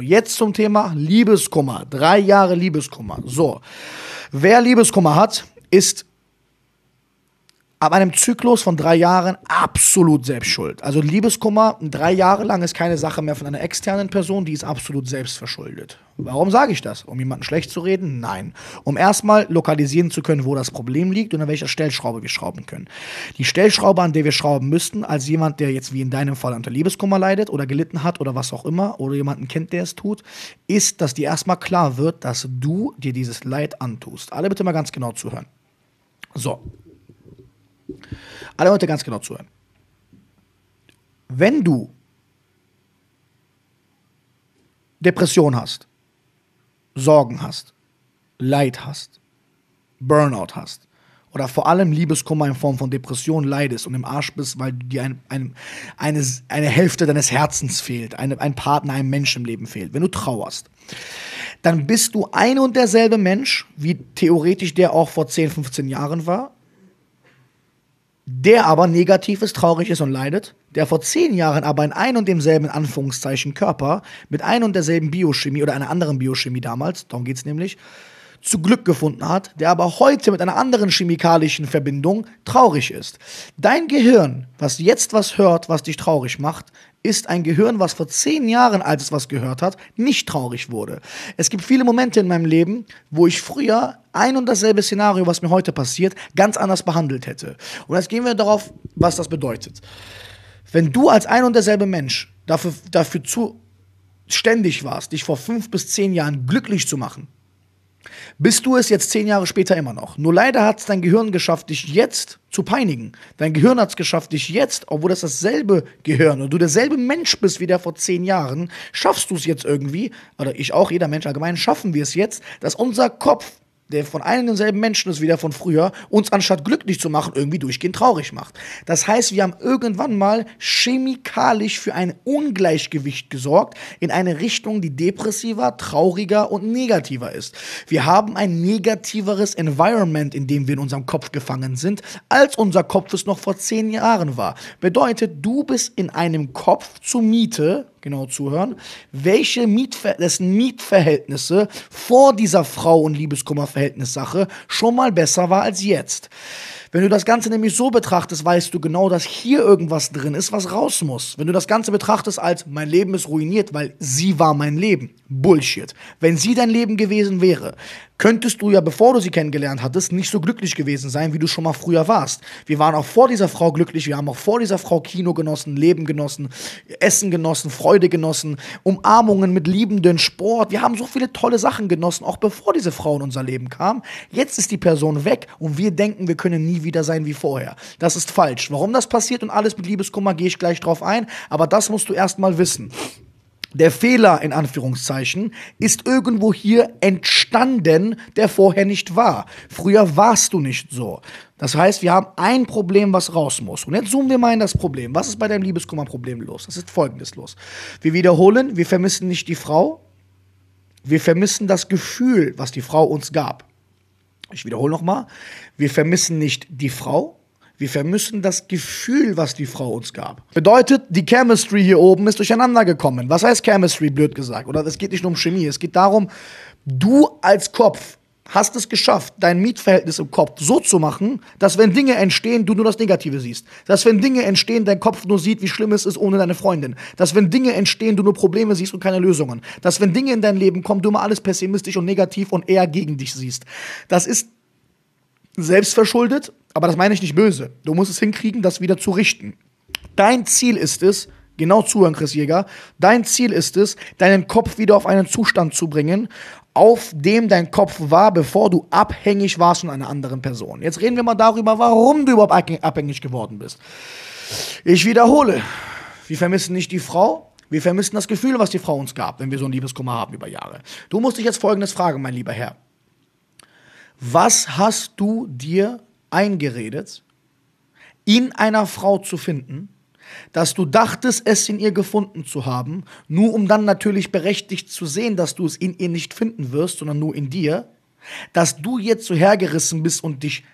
Jetzt zum Thema Liebeskummer. Drei Jahre Liebeskummer. So. Wer Liebeskummer hat, ist ab einem Zyklus von drei Jahren absolut selbst schuld. Also Liebeskummer drei Jahre lang ist keine Sache mehr von einer externen Person, die ist absolut selbst verschuldet. Warum sage ich das? Um jemanden schlecht zu reden? Nein. Um erstmal lokalisieren zu können, wo das Problem liegt und an welcher Stellschraube wir schrauben können. Die Stellschraube, an der wir schrauben müssten, als jemand, der jetzt wie in deinem Fall unter Liebeskummer leidet oder gelitten hat oder was auch immer oder jemanden kennt, der es tut, ist, dass dir erstmal klar wird, dass du dir dieses Leid antust. Alle bitte mal ganz genau zuhören. So, alle Leute ganz genau zuhören. Wenn du Depression hast, Sorgen hast, Leid hast, Burnout hast oder vor allem Liebeskummer in Form von Depression leidest und im Arsch bist, weil dir ein, ein, eine, eine Hälfte deines Herzens fehlt, eine, ein Partner, ein Mensch im Leben fehlt, wenn du trauerst, dann bist du ein und derselbe Mensch, wie theoretisch der auch vor 10, 15 Jahren war, der aber negativ ist, traurig ist und leidet, der vor zehn Jahren aber in ein und demselben Anführungszeichen Körper mit ein und derselben Biochemie oder einer anderen Biochemie damals, darum geht es nämlich, zu Glück gefunden hat, der aber heute mit einer anderen chemikalischen Verbindung traurig ist. Dein Gehirn, was jetzt was hört, was dich traurig macht, ist ein Gehirn, was vor zehn Jahren, als es was gehört hat, nicht traurig wurde. Es gibt viele Momente in meinem Leben, wo ich früher ein und dasselbe Szenario, was mir heute passiert, ganz anders behandelt hätte. Und jetzt gehen wir darauf, was das bedeutet. Wenn du als ein und derselbe Mensch dafür, dafür zuständig warst, dich vor fünf bis zehn Jahren glücklich zu machen, bist du es jetzt zehn Jahre später immer noch. Nur leider hat es dein Gehirn geschafft, dich jetzt zu peinigen. Dein Gehirn hat es geschafft, dich jetzt, obwohl das dasselbe Gehirn und du derselbe Mensch bist wie der vor zehn Jahren, schaffst du es jetzt irgendwie, oder ich auch, jeder Mensch allgemein, schaffen wir es jetzt, dass unser Kopf der von einem denselben Menschen ist wie der von früher, uns anstatt glücklich zu machen, irgendwie durchgehend traurig macht. Das heißt, wir haben irgendwann mal chemikalisch für ein Ungleichgewicht gesorgt in eine Richtung, die depressiver, trauriger und negativer ist. Wir haben ein negativeres Environment, in dem wir in unserem Kopf gefangen sind, als unser Kopf es noch vor zehn Jahren war. Bedeutet, du bist in einem Kopf zur Miete, genau zuhören, welche Mietver dessen Mietverhältnisse vor dieser Frau- und Liebeskummerverhältnissache schon mal besser war als jetzt. Wenn du das Ganze nämlich so betrachtest, weißt du genau, dass hier irgendwas drin ist, was raus muss. Wenn du das Ganze betrachtest als mein Leben ist ruiniert, weil sie war mein Leben. Bullshit. Wenn sie dein Leben gewesen wäre, könntest du ja, bevor du sie kennengelernt hattest, nicht so glücklich gewesen sein, wie du schon mal früher warst. Wir waren auch vor dieser Frau glücklich, wir haben auch vor dieser Frau Kino genossen, Leben genossen, Essen genossen, Freude genossen, Umarmungen mit Liebenden, Sport. Wir haben so viele tolle Sachen genossen, auch bevor diese Frau in unser Leben kam. Jetzt ist die Person weg und wir denken, wir können nie wieder sein wie vorher. Das ist falsch. Warum das passiert und alles mit Liebeskummer, gehe ich gleich drauf ein, aber das musst du erstmal wissen. Der Fehler in Anführungszeichen ist irgendwo hier entstanden, der vorher nicht war. Früher warst du nicht so. Das heißt, wir haben ein Problem, was raus muss. Und jetzt zoomen wir mal in das Problem. Was ist bei deinem Liebeskummerproblem los? Das ist folgendes los. Wir wiederholen, wir vermissen nicht die Frau, wir vermissen das Gefühl, was die Frau uns gab. Ich wiederhole nochmal, wir vermissen nicht die Frau, wir vermissen das Gefühl, was die Frau uns gab. Bedeutet, die Chemistry hier oben ist durcheinander gekommen. Was heißt Chemistry, blöd gesagt? Oder es geht nicht nur um Chemie, es geht darum, du als Kopf hast es geschafft, dein Mietverhältnis im Kopf so zu machen, dass wenn Dinge entstehen, du nur das Negative siehst. Dass wenn Dinge entstehen, dein Kopf nur sieht, wie schlimm es ist ohne deine Freundin. Dass wenn Dinge entstehen, du nur Probleme siehst und keine Lösungen. Dass wenn Dinge in dein Leben kommen, du immer alles pessimistisch und negativ und eher gegen dich siehst. Das ist selbstverschuldet, aber das meine ich nicht böse. Du musst es hinkriegen, das wieder zu richten. Dein Ziel ist es, genau zuhören, Chris Jäger, dein Ziel ist es, deinen Kopf wieder auf einen Zustand zu bringen, auf dem dein Kopf war, bevor du abhängig warst von einer anderen Person. Jetzt reden wir mal darüber, warum du überhaupt abhängig geworden bist. Ich wiederhole, wir vermissen nicht die Frau, wir vermissen das Gefühl, was die Frau uns gab, wenn wir so ein Liebeskummer haben über Jahre. Du musst dich jetzt Folgendes fragen, mein lieber Herr. Was hast du dir eingeredet, in einer Frau zu finden, dass du dachtest, es in ihr gefunden zu haben, nur um dann natürlich berechtigt zu sehen, dass du es in ihr nicht finden wirst, sondern nur in dir, dass du jetzt so hergerissen bist und dich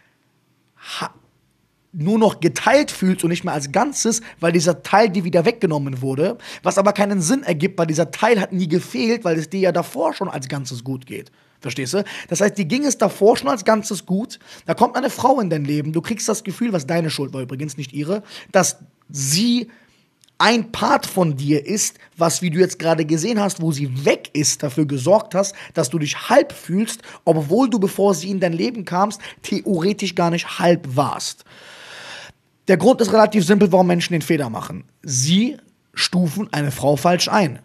nur noch geteilt fühlst und nicht mehr als Ganzes, weil dieser Teil dir wieder weggenommen wurde, was aber keinen Sinn ergibt, weil dieser Teil hat nie gefehlt, weil es dir ja davor schon als Ganzes gut geht. Verstehst du? Das heißt, dir ging es davor schon als Ganzes gut. Da kommt eine Frau in dein Leben. Du kriegst das Gefühl, was deine Schuld war übrigens, nicht ihre, dass sie ein Part von dir ist, was, wie du jetzt gerade gesehen hast, wo sie weg ist, dafür gesorgt hast, dass du dich halb fühlst, obwohl du, bevor sie in dein Leben kamst, theoretisch gar nicht halb warst. Der Grund ist relativ simpel, warum Menschen den Fehler machen. Sie stufen eine Frau falsch ein.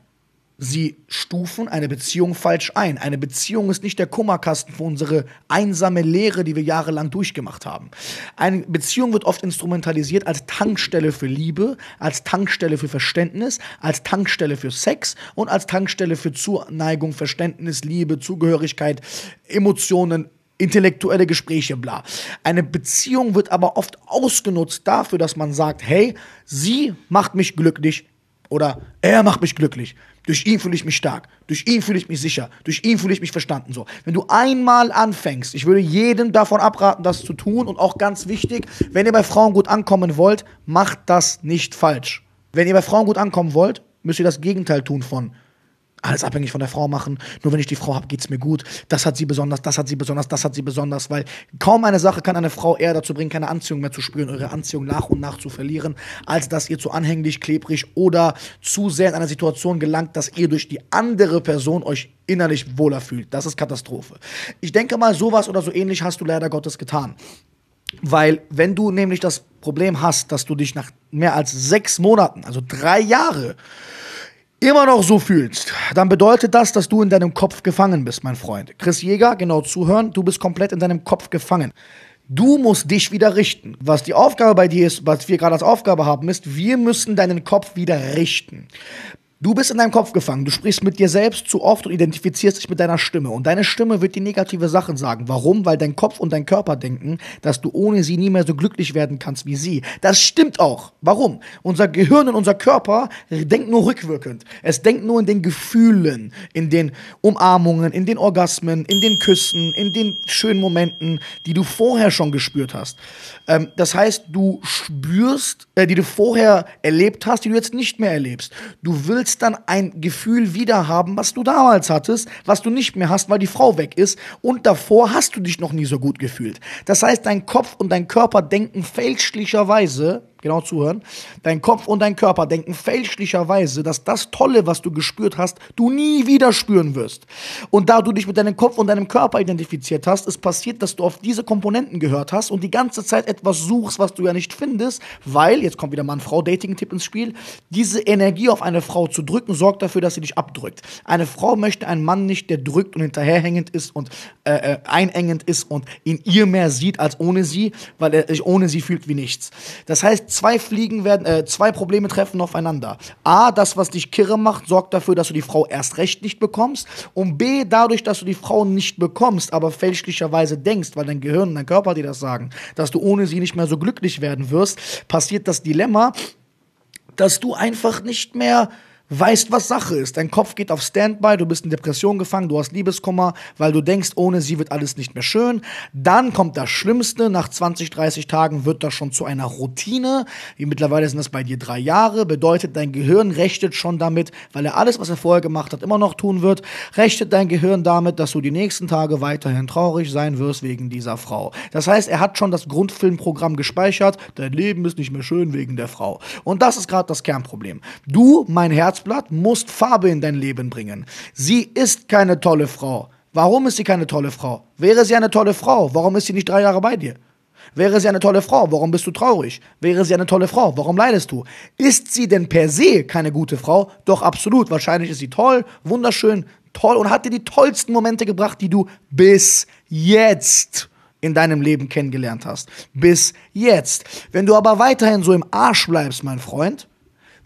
Sie stufen eine Beziehung falsch ein. Eine Beziehung ist nicht der Kummerkasten für unsere einsame Lehre, die wir jahrelang durchgemacht haben. Eine Beziehung wird oft instrumentalisiert als Tankstelle für Liebe, als Tankstelle für Verständnis, als Tankstelle für Sex und als Tankstelle für Zuneigung, Verständnis, Liebe, Zugehörigkeit, Emotionen, intellektuelle Gespräche, bla. Eine Beziehung wird aber oft ausgenutzt dafür, dass man sagt, hey, sie macht mich glücklich oder er macht mich glücklich. Durch ihn fühle ich mich stark. Durch ihn fühle ich mich sicher. Durch ihn fühle ich mich verstanden. So, wenn du einmal anfängst, ich würde jedem davon abraten, das zu tun und auch ganz wichtig, wenn ihr bei Frauen gut ankommen wollt, macht das nicht falsch. Wenn ihr bei Frauen gut ankommen wollt, müsst ihr das Gegenteil tun von alles abhängig von der Frau machen. Nur wenn ich die Frau habe, geht es mir gut. Das hat sie besonders, das hat sie besonders, das hat sie besonders, weil kaum eine Sache kann eine Frau eher dazu bringen, keine Anziehung mehr zu spüren, ihre Anziehung nach und nach zu verlieren, als dass ihr zu anhänglich, klebrig oder zu sehr in einer Situation gelangt, dass ihr durch die andere Person euch innerlich wohler fühlt. Das ist Katastrophe. Ich denke mal, sowas oder so ähnlich hast du leider Gottes getan. Weil, wenn du nämlich das Problem hast, dass du dich nach mehr als sechs Monaten, also drei Jahre, immer noch so fühlst, dann bedeutet das, dass du in deinem Kopf gefangen bist, mein Freund. Chris Jäger, genau zuhören, du bist komplett in deinem Kopf gefangen. Du musst dich wieder richten. Was die Aufgabe bei dir ist, was wir gerade als Aufgabe haben, ist, wir müssen deinen Kopf wieder richten. Du bist in deinem Kopf gefangen, du sprichst mit dir selbst zu oft und identifizierst dich mit deiner Stimme. Und deine Stimme wird dir negative Sachen sagen. Warum? Weil dein Kopf und dein Körper denken, dass du ohne sie nie mehr so glücklich werden kannst wie sie. Das stimmt auch. Warum? Unser Gehirn und unser Körper denkt nur rückwirkend. Es denkt nur in den Gefühlen, in den Umarmungen, in den Orgasmen, in den Küssen, in den schönen Momenten, die du vorher schon gespürt hast. Ähm, das heißt, du spürst, äh, die du vorher erlebt hast, die du jetzt nicht mehr erlebst. Du willst willst dann ein Gefühl wieder haben, was du damals hattest, was du nicht mehr hast, weil die Frau weg ist und davor hast du dich noch nie so gut gefühlt. Das heißt, dein Kopf und dein Körper denken fälschlicherweise, genau zuhören, dein Kopf und dein Körper denken fälschlicherweise, dass das Tolle, was du gespürt hast, du nie wieder spüren wirst. Und da du dich mit deinem Kopf und deinem Körper identifiziert hast, ist passiert, dass du auf diese Komponenten gehört hast und die ganze Zeit etwas suchst, was du ja nicht findest, weil, jetzt kommt wieder Mann-Frau-Dating-Tipp ins Spiel, diese Energie auf eine Frau zu drücken, sorgt dafür, dass sie dich abdrückt. Eine Frau möchte einen Mann nicht, der drückt und hinterherhängend ist und äh, äh einengend ist und in ihr mehr sieht als ohne sie, weil er sich ohne sie fühlt wie nichts. Das heißt, zwei Fliegen werden, äh, zwei Probleme treffen aufeinander. A, das, was dich kirre macht, sorgt dafür, dass du die Frau erst recht nicht bekommst. Und B, dadurch, dass du die Frau nicht bekommst, aber fälschlicherweise denkst, weil dein Gehirn und dein Körper dir das sagen, dass du ohne sie nicht mehr so glücklich werden wirst, passiert das Dilemma, dass du einfach nicht mehr weißt, was Sache ist. Dein Kopf geht auf Standby, du bist in Depression gefangen, du hast Liebeskummer, weil du denkst, ohne sie wird alles nicht mehr schön. Dann kommt das Schlimmste, nach 20, 30 Tagen wird das schon zu einer Routine. Wie mittlerweile sind das bei dir drei Jahre, bedeutet, dein Gehirn rechnet schon damit, weil er alles, was er vorher gemacht hat, immer noch tun wird, rechnet dein Gehirn damit, dass du die nächsten Tage weiterhin traurig sein wirst wegen dieser Frau. Das heißt, er hat schon das Grundfilmprogramm gespeichert, dein Leben ist nicht mehr schön wegen der Frau. Und das ist gerade das Kernproblem. Du, mein Herz, Herzblatt, musst Farbe in dein Leben bringen. Sie ist keine tolle Frau. Warum ist sie keine tolle Frau? Wäre sie eine tolle Frau, warum ist sie nicht drei Jahre bei dir? Wäre sie eine tolle Frau, warum bist du traurig? Wäre sie eine tolle Frau, warum leidest du? Ist sie denn per se keine gute Frau? Doch absolut. Wahrscheinlich ist sie toll, wunderschön, toll und hat dir die tollsten Momente gebracht, die du bis jetzt in deinem Leben kennengelernt hast. Bis jetzt. Wenn du aber weiterhin so im Arsch bleibst, mein Freund,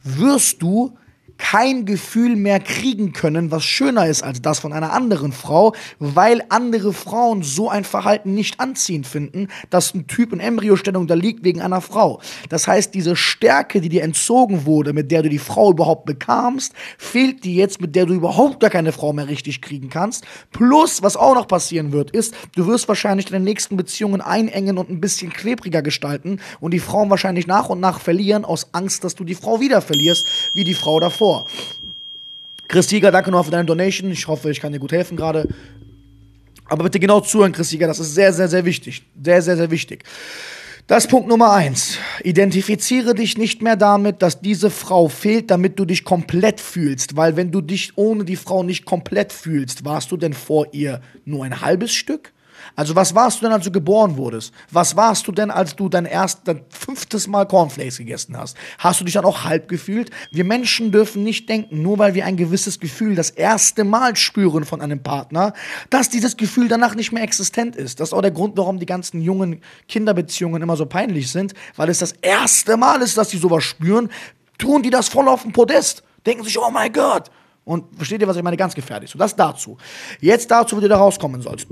wirst du kein Gefühl mehr kriegen können, was schöner ist als das von einer anderen Frau, weil andere Frauen so ein Verhalten nicht anziehend finden, dass ein Typ in Embryostellung da liegt wegen einer Frau. Das heißt, diese Stärke, die dir entzogen wurde, mit der du die Frau überhaupt bekamst, fehlt dir jetzt, mit der du überhaupt gar keine Frau mehr richtig kriegen kannst. Plus, was auch noch passieren wird, ist, du wirst wahrscheinlich deine nächsten Beziehungen einengen und ein bisschen klebriger gestalten und die Frauen wahrscheinlich nach und nach verlieren aus Angst, dass du die Frau wieder verlierst, wie die Frau davor. Chris Jäger, danke noch für deine Donation. Ich hoffe, ich kann dir gut helfen gerade. Aber bitte genau zuhören, Chris Jäger, das ist sehr, sehr, sehr wichtig. Sehr, sehr, sehr wichtig. Das ist Punkt Nummer eins. Identifiziere dich nicht mehr damit, dass diese Frau fehlt, damit du dich komplett fühlst. Weil wenn du dich ohne die Frau nicht komplett fühlst, warst du denn vor ihr nur ein halbes Stück? Also was warst du denn, als du geboren wurdest? Was warst du denn, als du dein erst, dein fünftes Mal Cornflakes gegessen hast? Hast du dich dann auch halb gefühlt? Wir Menschen dürfen nicht denken, nur weil wir ein gewisses Gefühl das erste Mal spüren von einem Partner, dass dieses Gefühl danach nicht mehr existent ist. Das ist auch der Grund, warum die ganzen jungen Kinderbeziehungen immer so peinlich sind, weil es das erste Mal ist, dass die sowas spüren, tun die das voll auf dem Podest. Denken sich, oh mein Gott. Und versteht ihr, was ich meine? Ganz gefährlich. So, das dazu. Jetzt dazu, wie du da rauskommen sollst.